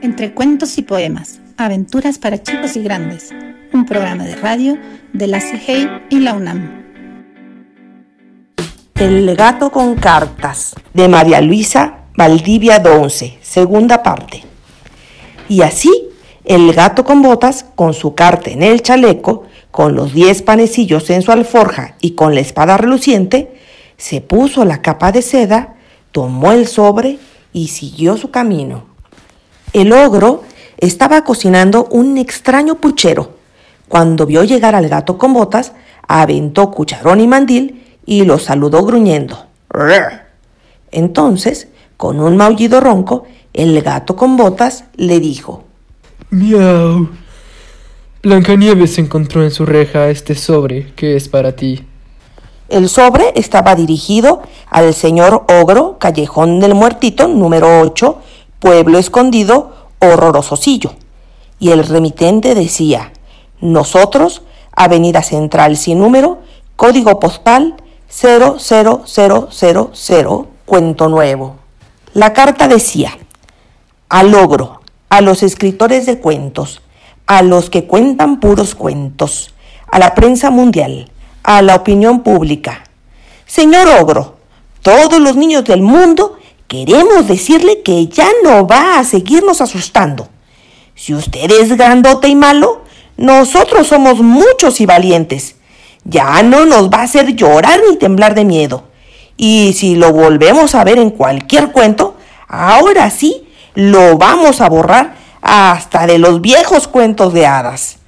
Entre cuentos y poemas, aventuras para chicos y grandes, un programa de radio de la CIGEI y la UNAM. El gato con cartas de María Luisa Valdivia Donce, segunda parte. Y así, el gato con botas, con su carta en el chaleco, con los diez panecillos en su alforja y con la espada reluciente, se puso la capa de seda, tomó el sobre y siguió su camino. El ogro estaba cocinando un extraño puchero. Cuando vio llegar al gato con botas, aventó cucharón y mandil y lo saludó gruñendo. Entonces, con un maullido ronco, el gato con botas le dijo: Miau. Blancanieves encontró en su reja este sobre que es para ti. El sobre estaba dirigido al señor Ogro, Callejón del Muertito, número 8, Pueblo Escondido, Horrorososillo. Y el remitente decía, nosotros, Avenida Central sin número, código postal 00000, cuento nuevo. La carta decía, al ogro, a los escritores de cuentos, a los que cuentan puros cuentos, a la prensa mundial, a la opinión pública. Señor ogro, todos los niños del mundo queremos decirle que ya no va a seguirnos asustando. Si usted es grandote y malo, nosotros somos muchos y valientes. Ya no nos va a hacer llorar ni temblar de miedo. Y si lo volvemos a ver en cualquier cuento, ahora sí lo vamos a borrar hasta de los viejos cuentos de hadas.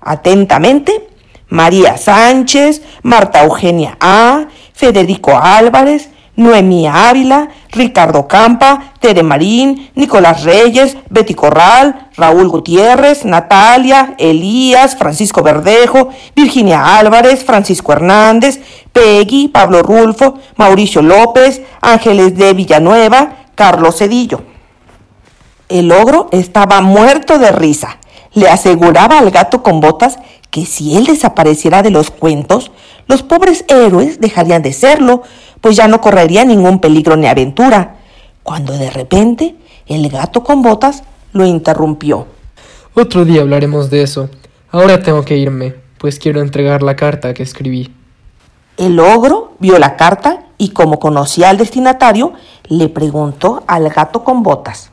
Atentamente, María Sánchez, Marta Eugenia A., Federico Álvarez, Noemí Ávila, Ricardo Campa, Tere Marín, Nicolás Reyes, Betty Corral, Raúl Gutiérrez, Natalia, Elías, Francisco Verdejo, Virginia Álvarez, Francisco Hernández, Peggy, Pablo Rulfo, Mauricio López, Ángeles de Villanueva, Carlos Cedillo. El ogro estaba muerto de risa. Le aseguraba al gato con botas que si él desapareciera de los cuentos, los pobres héroes dejarían de serlo, pues ya no correría ningún peligro ni aventura, cuando de repente el gato con botas lo interrumpió. Otro día hablaremos de eso. Ahora tengo que irme, pues quiero entregar la carta que escribí. El ogro vio la carta y como conocía al destinatario, le preguntó al gato con botas.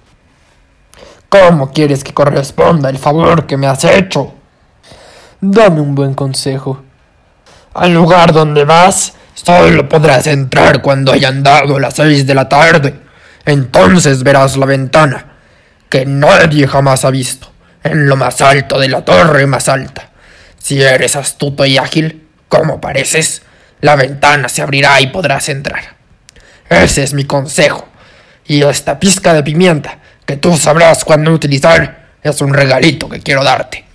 ¿Cómo quieres que corresponda el favor que me has hecho? Dame un buen consejo. Al lugar donde vas, solo podrás entrar cuando hayan dado las seis de la tarde. Entonces verás la ventana, que nadie jamás ha visto, en lo más alto de la torre más alta. Si eres astuto y ágil, como pareces, la ventana se abrirá y podrás entrar. Ese es mi consejo. Y esta pizca de pimienta, que tú sabrás cuándo utilizar, es un regalito que quiero darte.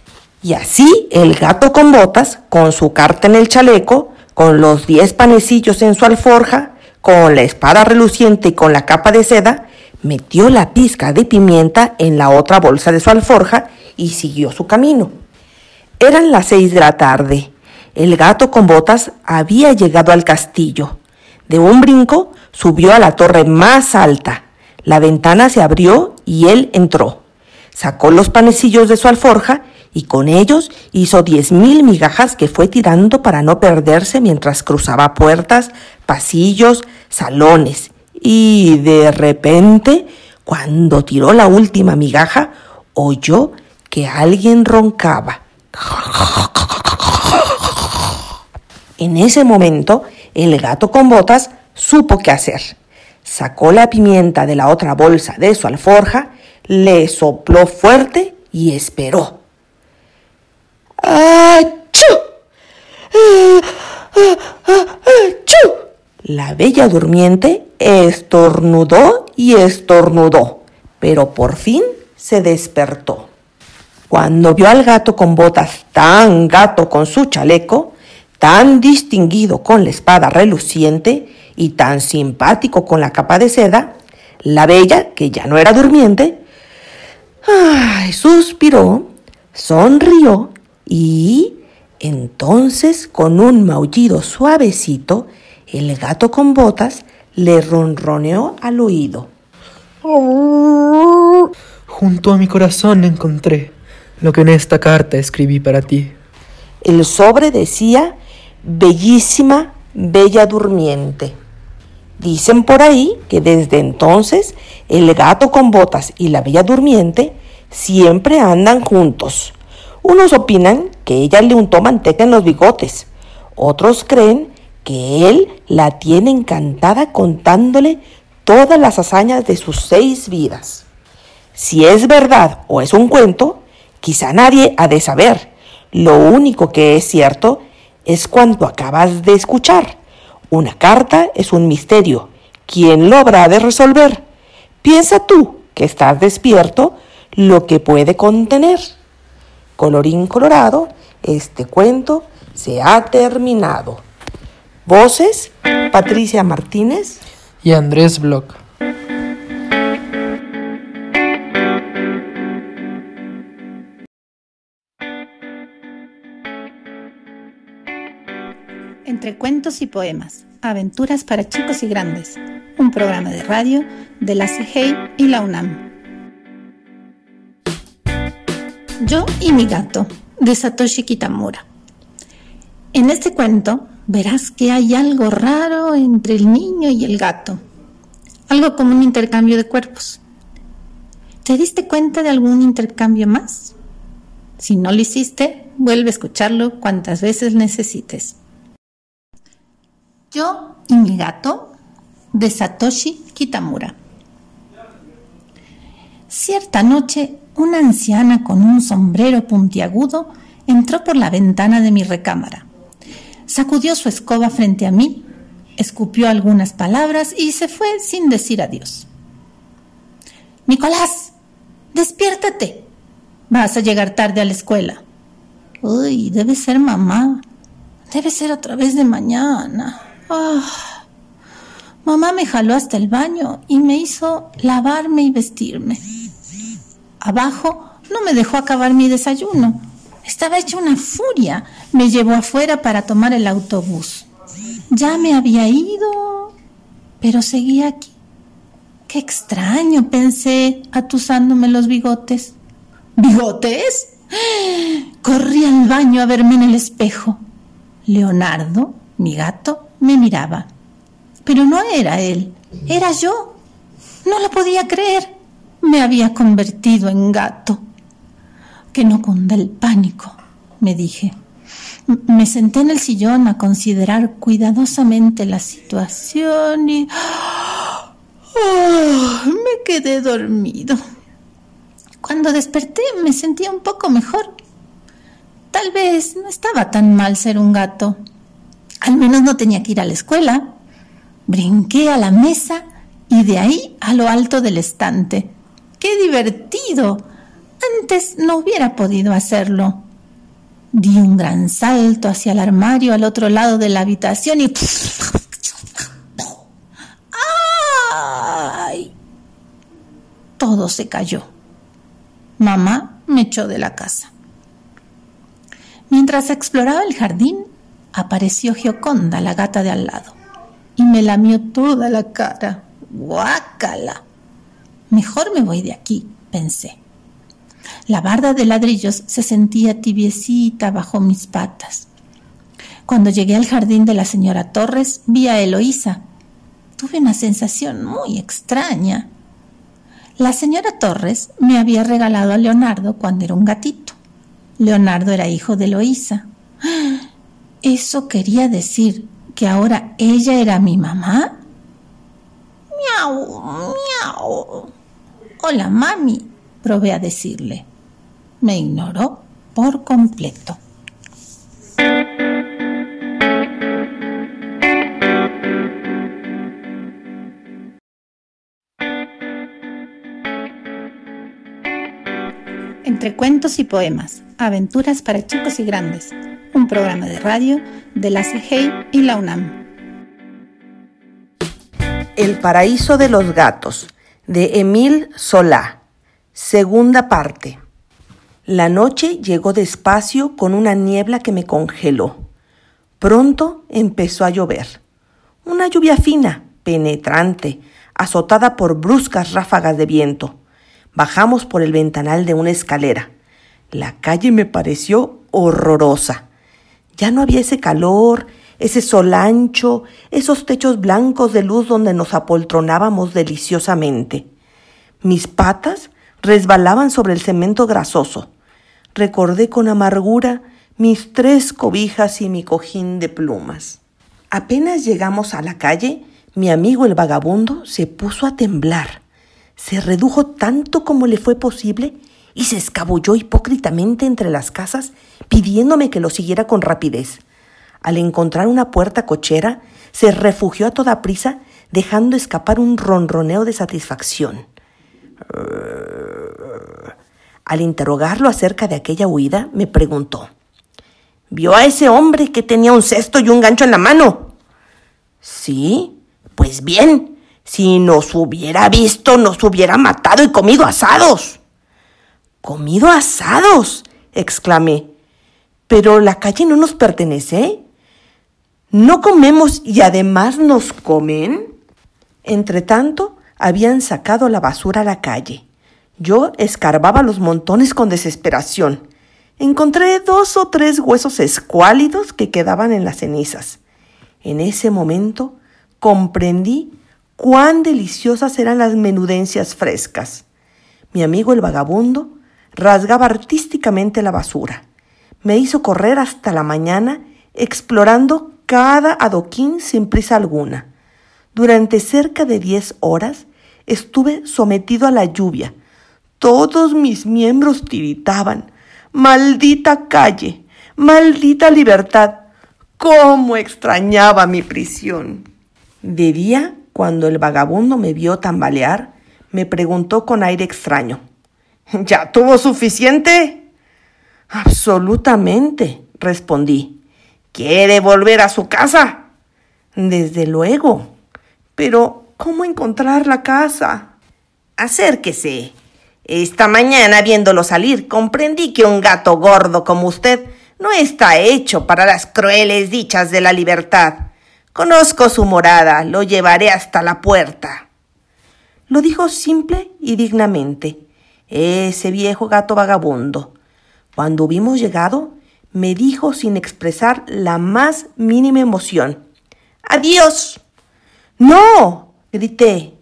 Y así el gato con botas, con su carta en el chaleco, con los diez panecillos en su alforja, con la espada reluciente y con la capa de seda, metió la pizca de pimienta en la otra bolsa de su alforja y siguió su camino. Eran las seis de la tarde. El gato con botas había llegado al castillo. De un brinco subió a la torre más alta. La ventana se abrió y él entró. Sacó los panecillos de su alforja y con ellos hizo diez mil migajas que fue tirando para no perderse mientras cruzaba puertas, pasillos, salones. Y de repente, cuando tiró la última migaja, oyó que alguien roncaba. En ese momento, el gato con botas supo qué hacer. Sacó la pimienta de la otra bolsa de su alforja, le sopló fuerte y esperó. La bella durmiente estornudó y estornudó, pero por fin se despertó. Cuando vio al gato con botas tan gato con su chaleco, tan distinguido con la espada reluciente y tan simpático con la capa de seda, la bella, que ya no era durmiente, ay, suspiró, sonrió y entonces con un maullido suavecito, el gato con botas le ronroneó al oído. Junto a mi corazón encontré lo que en esta carta escribí para ti. El sobre decía, bellísima, bella durmiente. Dicen por ahí que desde entonces el gato con botas y la bella durmiente siempre andan juntos. Unos opinan que ella le untó manteca en los bigotes, otros creen que él la tiene encantada contándole todas las hazañas de sus seis vidas. Si es verdad o es un cuento, quizá nadie ha de saber. Lo único que es cierto es cuanto acabas de escuchar. Una carta es un misterio. ¿Quién lo habrá de resolver? Piensa tú, que estás despierto, lo que puede contener. Colorín colorado, este cuento se ha terminado. Voces, Patricia Martínez y Andrés Bloch. Entre cuentos y poemas, aventuras para chicos y grandes, un programa de radio de la CIGEI y la UNAM. Yo y mi gato, de Satoshi Kitamura. En este cuento verás que hay algo raro entre el niño y el gato, algo como un intercambio de cuerpos. ¿Te diste cuenta de algún intercambio más? Si no lo hiciste, vuelve a escucharlo cuantas veces necesites. Yo y mi gato de Satoshi Kitamura. Cierta noche, una anciana con un sombrero puntiagudo entró por la ventana de mi recámara. Sacudió su escoba frente a mí, escupió algunas palabras y se fue sin decir adiós. Nicolás, despiértate. Vas a llegar tarde a la escuela. Uy, debe ser mamá. Debe ser otra vez de mañana. Ah. Mamá me jaló hasta el baño y me hizo lavarme y vestirme. Abajo no me dejó acabar mi desayuno. Estaba hecha una furia. Me llevó afuera para tomar el autobús. Ya me había ido, pero seguía aquí. Qué extraño, pensé, atusándome los bigotes. ¿Bigotes? Corrí al baño a verme en el espejo. Leonardo, mi gato, me miraba. Pero no era él, era yo. No lo podía creer. Me había convertido en gato. Que no cunda el pánico, me dije. Me senté en el sillón a considerar cuidadosamente la situación y oh, me quedé dormido. Cuando desperté me sentía un poco mejor. Tal vez no estaba tan mal ser un gato. Al menos no tenía que ir a la escuela. Brinqué a la mesa y de ahí a lo alto del estante. ¡Qué divertido! Antes no hubiera podido hacerlo. Di un gran salto hacia el armario al otro lado de la habitación y... ¡Ay! Todo se cayó. Mamá me echó de la casa. Mientras exploraba el jardín, apareció Gioconda, la gata de al lado, y me lamió toda la cara. ¡Guácala! Mejor me voy de aquí, pensé. La barda de ladrillos se sentía tibiecita bajo mis patas. Cuando llegué al jardín de la señora Torres, vi a Eloísa. Tuve una sensación muy extraña. La señora Torres me había regalado a Leonardo cuando era un gatito. Leonardo era hijo de Eloísa. ¿Eso quería decir que ahora ella era mi mamá? Miau, miau. Hola, mami, probé a decirle. Me ignoró por completo. Entre cuentos y poemas, aventuras para chicos y grandes un programa de radio de la CGI y la UNAM. El paraíso de los gatos, de Emil Solá. Segunda parte. La noche llegó despacio con una niebla que me congeló. Pronto empezó a llover. Una lluvia fina, penetrante, azotada por bruscas ráfagas de viento. Bajamos por el ventanal de una escalera. La calle me pareció horrorosa. Ya no había ese calor, ese sol ancho, esos techos blancos de luz donde nos apoltronábamos deliciosamente. Mis patas resbalaban sobre el cemento grasoso. Recordé con amargura mis tres cobijas y mi cojín de plumas. Apenas llegamos a la calle, mi amigo el vagabundo se puso a temblar. Se redujo tanto como le fue posible y se escabulló hipócritamente entre las casas pidiéndome que lo siguiera con rapidez. Al encontrar una puerta cochera, se refugió a toda prisa, dejando escapar un ronroneo de satisfacción. Al interrogarlo acerca de aquella huida, me preguntó, ¿Vio a ese hombre que tenía un cesto y un gancho en la mano? Sí, pues bien, si nos hubiera visto, nos hubiera matado y comido asados. ¿Comido asados? exclamé. Pero la calle no nos pertenece. ¿No comemos y además nos comen? Entretanto, habían sacado la basura a la calle. Yo escarbaba los montones con desesperación. Encontré dos o tres huesos escuálidos que quedaban en las cenizas. En ese momento comprendí cuán deliciosas eran las menudencias frescas. Mi amigo el vagabundo rasgaba artísticamente la basura. Me hizo correr hasta la mañana explorando cada adoquín sin prisa alguna. Durante cerca de diez horas estuve sometido a la lluvia. Todos mis miembros tiritaban. Maldita calle, maldita libertad. ¿Cómo extrañaba mi prisión? De día, cuando el vagabundo me vio tambalear, me preguntó con aire extraño. ¿Ya tuvo suficiente? Absolutamente, respondí. ¿Quiere volver a su casa? Desde luego. Pero, ¿cómo encontrar la casa? Acérquese. Esta mañana, viéndolo salir, comprendí que un gato gordo como usted no está hecho para las crueles dichas de la libertad. Conozco su morada, lo llevaré hasta la puerta. Lo dijo simple y dignamente. Ese viejo gato vagabundo. Cuando hubimos llegado, me dijo sin expresar la más mínima emoción. Adiós. No, grité.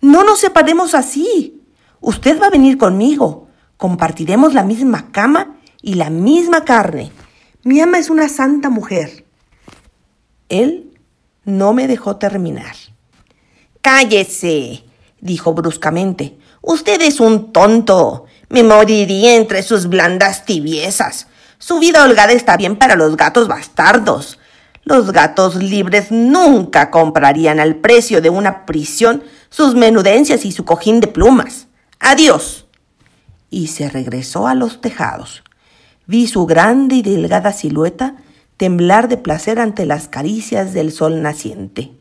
No nos separemos así. Usted va a venir conmigo. Compartiremos la misma cama y la misma carne. Mi ama es una santa mujer. Él no me dejó terminar. Cállese, dijo bruscamente. Usted es un tonto. Me moriría entre sus blandas tibiezas. Su vida holgada está bien para los gatos bastardos. Los gatos libres nunca comprarían al precio de una prisión sus menudencias y su cojín de plumas. Adiós. Y se regresó a los tejados. Vi su grande y delgada silueta temblar de placer ante las caricias del sol naciente.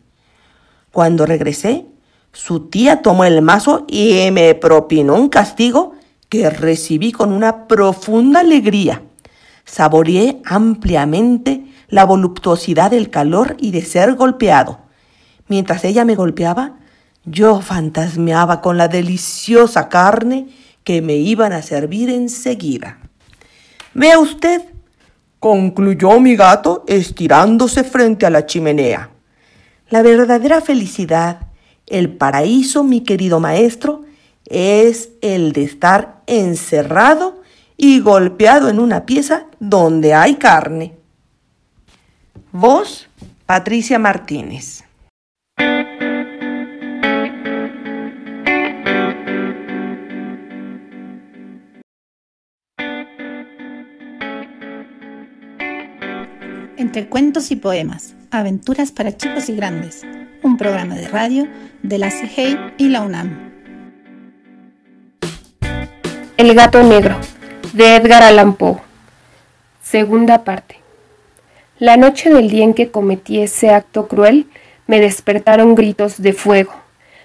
Cuando regresé, su tía tomó el mazo y me propinó un castigo que recibí con una profunda alegría. Saboreé ampliamente la voluptuosidad del calor y de ser golpeado. Mientras ella me golpeaba, yo fantasmeaba con la deliciosa carne que me iban a servir enseguida. Vea usted, concluyó mi gato estirándose frente a la chimenea. La verdadera felicidad, el paraíso, mi querido maestro, es el de estar encerrado y golpeado en una pieza donde hay carne. Voz, Patricia Martínez. Entre cuentos y poemas, aventuras para chicos y grandes, un programa de radio de la CIGEI y la UNAM. El gato negro, de Edgar Allan Poe. Segunda parte. La noche del día en que cometí ese acto cruel, me despertaron gritos de fuego.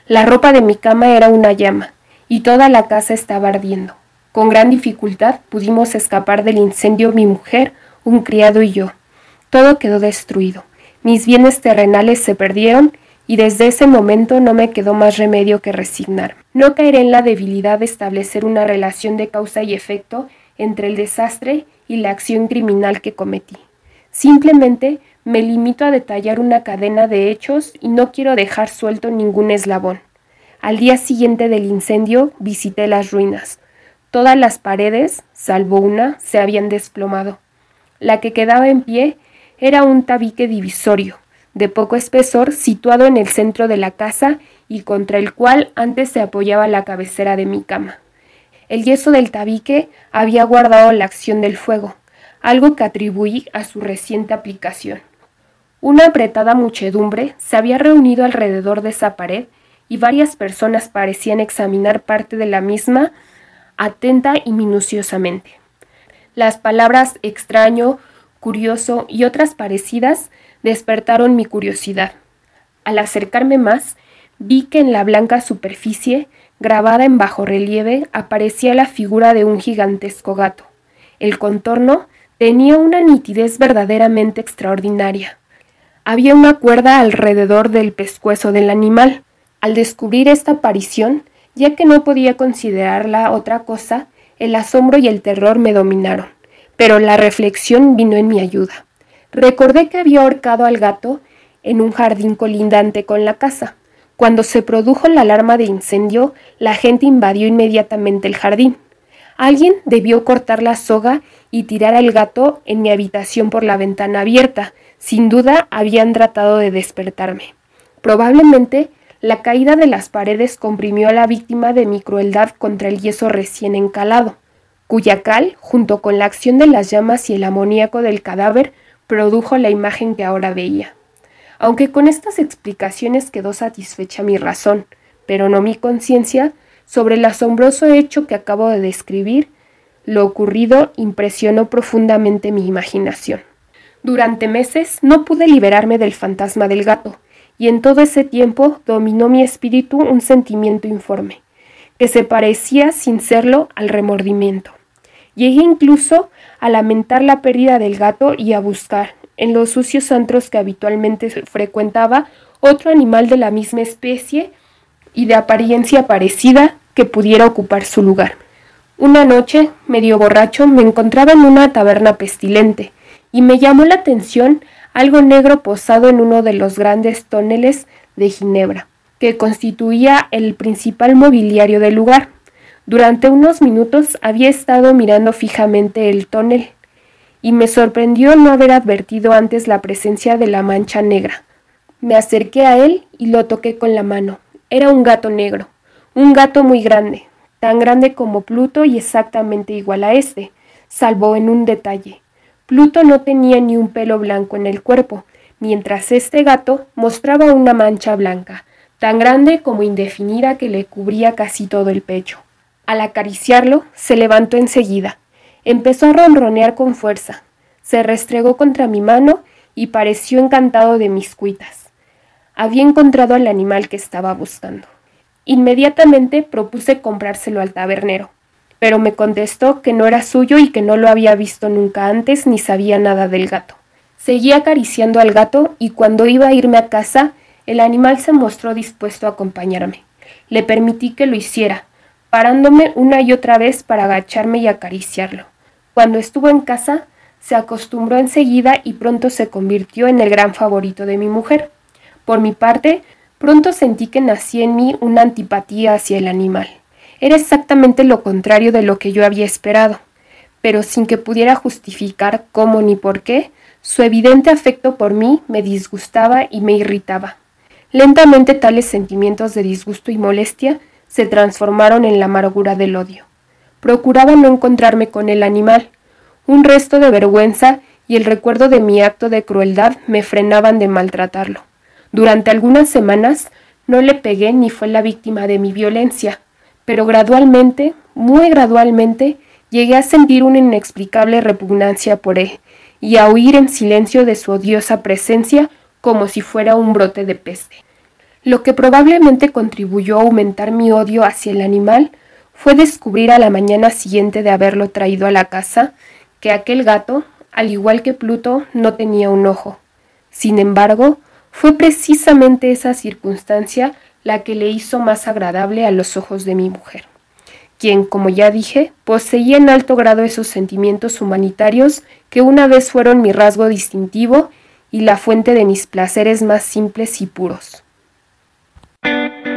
La ropa de mi cama era una llama, y toda la casa estaba ardiendo. Con gran dificultad pudimos escapar del incendio mi mujer, un criado y yo. Todo quedó destruido. Mis bienes terrenales se perdieron y desde ese momento no me quedó más remedio que resignar. No caeré en la debilidad de establecer una relación de causa y efecto entre el desastre y la acción criminal que cometí. Simplemente me limito a detallar una cadena de hechos y no quiero dejar suelto ningún eslabón. Al día siguiente del incendio visité las ruinas. Todas las paredes, salvo una, se habían desplomado. La que quedaba en pie era un tabique divisorio, de poco espesor, situado en el centro de la casa y contra el cual antes se apoyaba la cabecera de mi cama. El yeso del tabique había guardado la acción del fuego, algo que atribuí a su reciente aplicación. Una apretada muchedumbre se había reunido alrededor de esa pared y varias personas parecían examinar parte de la misma atenta y minuciosamente. Las palabras extraño, curioso y otras parecidas despertaron mi curiosidad. Al acercarme más, vi que en la blanca superficie, grabada en bajo relieve, aparecía la figura de un gigantesco gato. El contorno tenía una nitidez verdaderamente extraordinaria. Había una cuerda alrededor del pescuezo del animal. Al descubrir esta aparición, ya que no podía considerarla otra cosa, el asombro y el terror me dominaron, pero la reflexión vino en mi ayuda. Recordé que había ahorcado al gato en un jardín colindante con la casa. Cuando se produjo la alarma de incendio, la gente invadió inmediatamente el jardín. Alguien debió cortar la soga y tirar al gato en mi habitación por la ventana abierta, sin duda habían tratado de despertarme. Probablemente la caída de las paredes comprimió a la víctima de mi crueldad contra el yeso recién encalado, cuya cal, junto con la acción de las llamas y el amoníaco del cadáver, produjo la imagen que ahora veía. Aunque con estas explicaciones quedó satisfecha mi razón, pero no mi conciencia, sobre el asombroso hecho que acabo de describir, lo ocurrido impresionó profundamente mi imaginación. Durante meses no pude liberarme del fantasma del gato, y en todo ese tiempo dominó mi espíritu un sentimiento informe, que se parecía sin serlo al remordimiento. Llegué incluso a lamentar la pérdida del gato y a buscar, en los sucios antros que habitualmente frecuentaba, otro animal de la misma especie y de apariencia parecida que pudiera ocupar su lugar. Una noche, medio borracho, me encontraba en una taberna pestilente, y me llamó la atención algo negro posado en uno de los grandes toneles de Ginebra, que constituía el principal mobiliario del lugar. Durante unos minutos había estado mirando fijamente el tonel, y me sorprendió no haber advertido antes la presencia de la mancha negra. Me acerqué a él y lo toqué con la mano. Era un gato negro, un gato muy grande, tan grande como Pluto y exactamente igual a este, salvo en un detalle. Pluto no tenía ni un pelo blanco en el cuerpo, mientras este gato mostraba una mancha blanca, tan grande como indefinida que le cubría casi todo el pecho. Al acariciarlo, se levantó enseguida. Empezó a ronronear con fuerza. Se restregó contra mi mano y pareció encantado de mis cuitas. Había encontrado al animal que estaba buscando. Inmediatamente propuse comprárselo al tabernero pero me contestó que no era suyo y que no lo había visto nunca antes ni sabía nada del gato. Seguí acariciando al gato y cuando iba a irme a casa, el animal se mostró dispuesto a acompañarme. Le permití que lo hiciera, parándome una y otra vez para agacharme y acariciarlo. Cuando estuvo en casa, se acostumbró enseguida y pronto se convirtió en el gran favorito de mi mujer. Por mi parte, pronto sentí que nacía en mí una antipatía hacia el animal. Era exactamente lo contrario de lo que yo había esperado, pero sin que pudiera justificar cómo ni por qué, su evidente afecto por mí me disgustaba y me irritaba. Lentamente tales sentimientos de disgusto y molestia se transformaron en la amargura del odio. Procuraba no encontrarme con el animal. Un resto de vergüenza y el recuerdo de mi acto de crueldad me frenaban de maltratarlo. Durante algunas semanas no le pegué ni fue la víctima de mi violencia, pero gradualmente, muy gradualmente, llegué a sentir una inexplicable repugnancia por él y a huir en silencio de su odiosa presencia como si fuera un brote de peste. Lo que probablemente contribuyó a aumentar mi odio hacia el animal fue descubrir a la mañana siguiente de haberlo traído a la casa que aquel gato, al igual que Pluto, no tenía un ojo. Sin embargo, fue precisamente esa circunstancia la que le hizo más agradable a los ojos de mi mujer, quien, como ya dije, poseía en alto grado esos sentimientos humanitarios que una vez fueron mi rasgo distintivo y la fuente de mis placeres más simples y puros. Thank you.